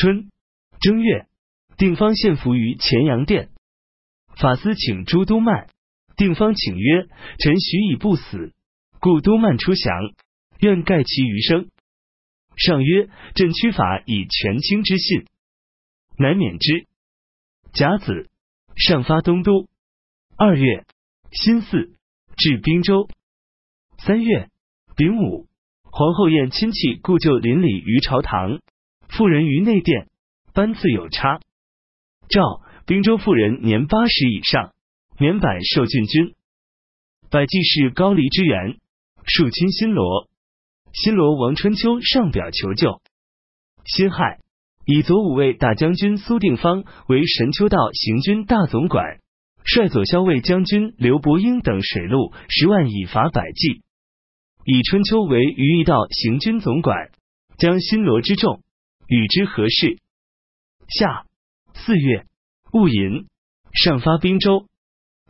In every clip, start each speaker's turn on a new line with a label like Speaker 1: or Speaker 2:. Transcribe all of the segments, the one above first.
Speaker 1: 春正月，定方献俘于乾阳殿。法司请诸都曼，定方请曰：“臣许以不死，故都曼出降，愿盖其余生。”上曰：“朕屈法以权倾之信，乃免之。”甲子，上发东都。二月，辛巳，至滨州。三月丙午，皇后宴亲戚故旧邻里于朝堂，妇人于内殿，班次有差。诏：滨州妇人年八十以上，免百受郡君。百济是高黎之源，庶亲新罗。新罗王春秋上表求救。辛亥，以左武卫大将军苏定方为神丘道行军大总管，率左骁卫将军刘伯英等水陆十万以伐百济。以春秋为于义道行军总管，将新罗之众与之何事？夏四月戊寅，上发滨州。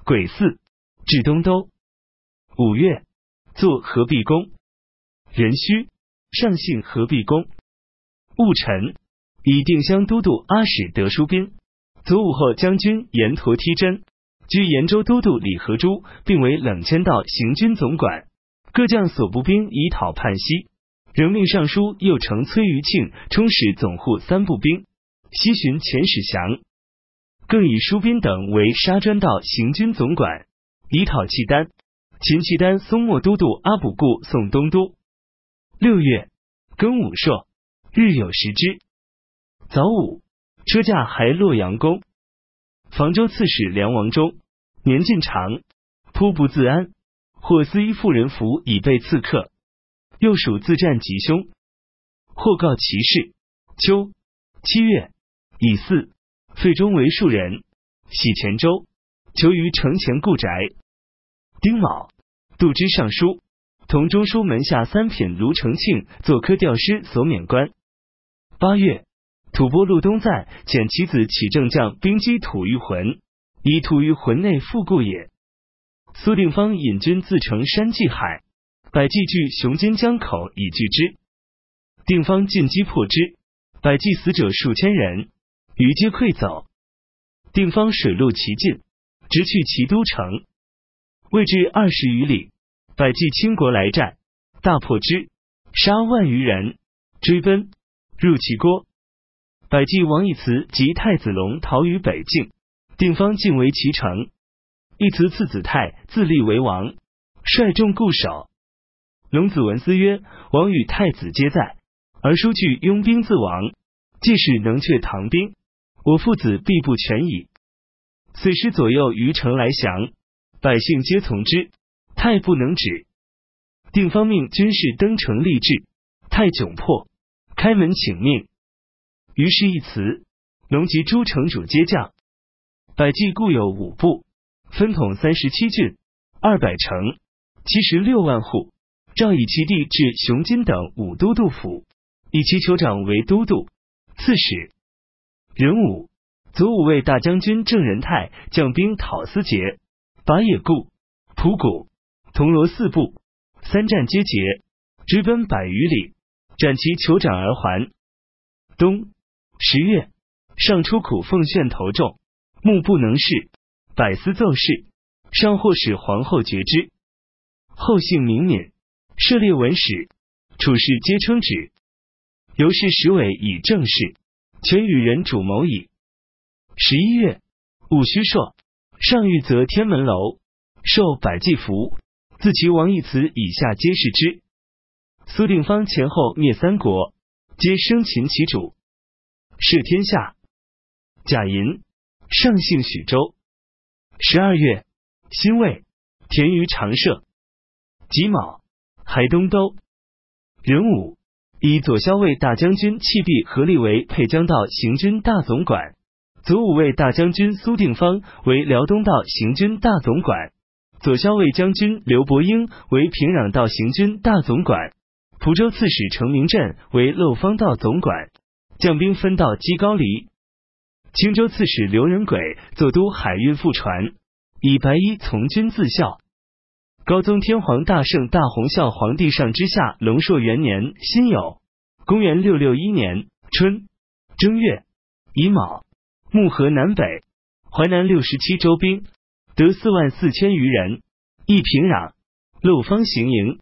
Speaker 1: 癸巳，至东都。五月，作合璧宫。壬戌，上幸合璧宫。戊辰，以定襄都督阿史德书宾、左武后将军严陀梯真、居延州都督李和珠，并为冷千道行军总管。各将所部兵以讨叛西，仍命尚书右丞崔余庆充使总护三部兵，西巡遣使降。更以书宾等为沙专道行军总管，以讨契丹。秦契丹松漠都督阿卜固送东都。六月庚午朔，日有食之。早午，车驾还洛阳宫。房州刺史梁王忠年近长，颇不自安，或司衣妇人服以备刺客，又属自战吉凶。或告其事。秋七月乙巳，废中为庶人，徙泉州，求于城前故宅。丁卯，杜之尚书。同中书门下三品卢承庆做科调师，所免官。八月，吐蕃陆东赞遣其子起正将兵击吐于浑，以吐于浑内复故也。苏定方引军自城山济海，百济据雄津江口以拒之。定方进击破之，百济死者数千人，余皆溃走。定方水陆齐进，直去齐都城，未至二十余里。百济倾国来战，大破之，杀万余人，追奔入齐国。百济王义慈及太子龙逃于北境，定方进围其城。义慈次子泰自立为王，率众固守。龙子文思曰：“王与太子皆在，而叔惧拥兵自亡，即使能却唐兵，我父子必不全矣。”此时左右于城来降，百姓皆从之。太不能止，定方命军士登城立志，太窘迫，开门请命。于是，一辞，龙及诸城主皆降。百济固有五部，分统三十七郡，二百城，七十六万户。诏以其地至雄津等五都督府，以其酋长为都督、刺史。壬午，左武卫大将军郑仁泰将兵讨司节，拔野固、蒲谷。铜锣四部，三战皆捷，直奔百余里，斩其酋长而还。冬十月，上出苦奉献头重，目不能视，百思奏事，上或使皇后决之。后姓明敏，涉猎文史，处事皆称旨。由是史委以正事，全与人主谋矣。十一月，戊戌朔，上御则天门楼，受百济符。自其王一词以下皆是之。苏定方前后灭三国，皆生擒其主，摄天下。贾银上姓许州。十二月，辛未，田于长社。己卯，海东都。壬午，以左骁卫大将军弃璧合力为沛江道行军大总管，左武卫大将军苏定方为辽东道行军大总管。左骁卫将军刘伯英为平壤道行军大总管，蒲州刺史程明镇为漏方道总管，将兵分道击高黎。青州刺史刘仁轨坐督海运副船，以白衣从军自效。高宗天皇大圣大洪孝皇帝上之下龙朔元年辛酉，公元六六一年春正月乙卯，木河南北，淮南六十七州兵得四万四千余人，一平壤，陆方行营。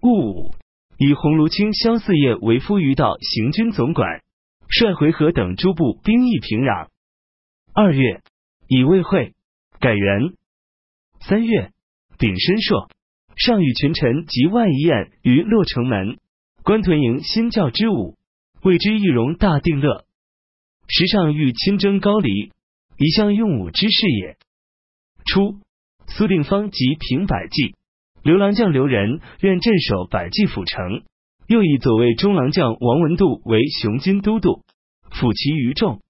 Speaker 1: 戊午，以鸿胪卿萧四业为夫余道行军总管，率回纥等诸部兵役平壤。二月，以魏会改元。三月，丙申朔，上与群臣及外一宴于洛城门，关屯营新教之舞，谓之易容大定乐。时尚欲亲征高丽，一向用武之事也。初，苏定方及平百济，刘郎将刘仁愿镇守百济府城，又以左卫中郎将王文度为雄军都督，抚其余众。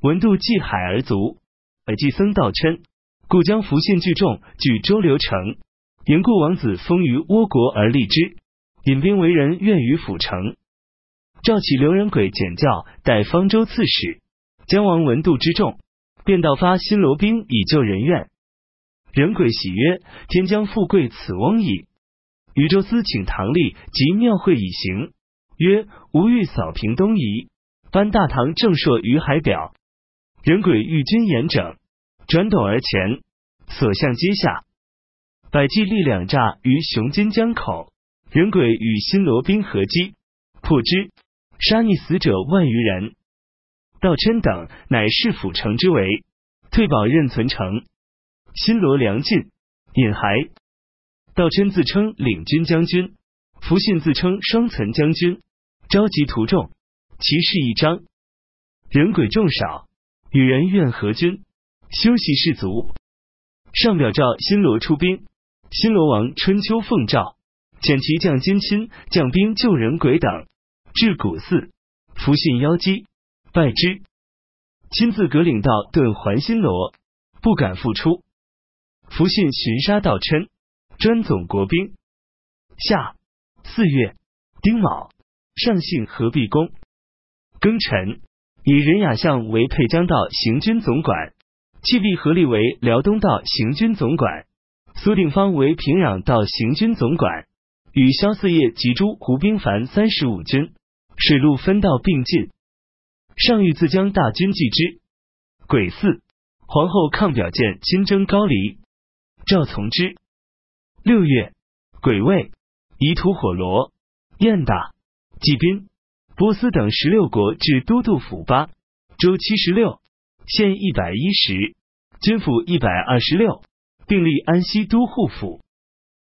Speaker 1: 文度济海而卒，百济僧道琛，故将福信聚众据周流城，言故王子封于倭国而立之，引兵为人愿于府城。召起刘仁轨简教代方州刺史，姜王闻度之众，便道发新罗兵以救人愿。仁轨喜曰：“天将富贵此翁矣。”禹州司请唐立及庙会以行，曰：“吾欲扫平东夷，颁大唐正朔于海表。”仁轨欲军严整，转斗而前，所向皆下。百济力两诈于雄津江口，人鬼与新罗兵合击，破之。杀逆死者万余人，道琛等乃市府城之围，退保任存城。新罗梁进引还，道琛自称领军将军，福信自称双岑将军，召集徒众，其势一张，人鬼众少，与人愿合军，休息士卒。上表召新罗出兵，新罗王春秋奉诏，遣其将金亲将兵救人鬼等。至古寺，福信邀姬，拜之，亲自革领道遁还新罗，不敢复出。福信寻杀道琛，专总国兵。夏。四月。丁卯，上幸合璧宫。庚辰，以任雅相为沛江道行军总管，弃璧合力为辽东道行军总管，苏定方为平壤道行军总管，与萧四业及诸胡兵凡三十五军。水陆分道并进，上谕自将大军继之。癸巳，皇后抗表见亲征高丽，赵从之。六月，癸未，夷土火罗、燕大、济宾、波斯等十六国至都督府八州七十六，县一百一十，军府一百二十六，并立安西都护府。